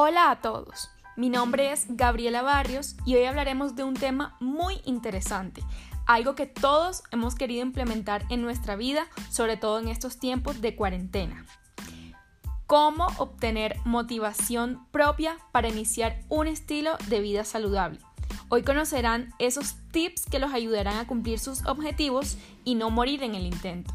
Hola a todos, mi nombre es Gabriela Barrios y hoy hablaremos de un tema muy interesante, algo que todos hemos querido implementar en nuestra vida, sobre todo en estos tiempos de cuarentena. Cómo obtener motivación propia para iniciar un estilo de vida saludable. Hoy conocerán esos tips que los ayudarán a cumplir sus objetivos y no morir en el intento.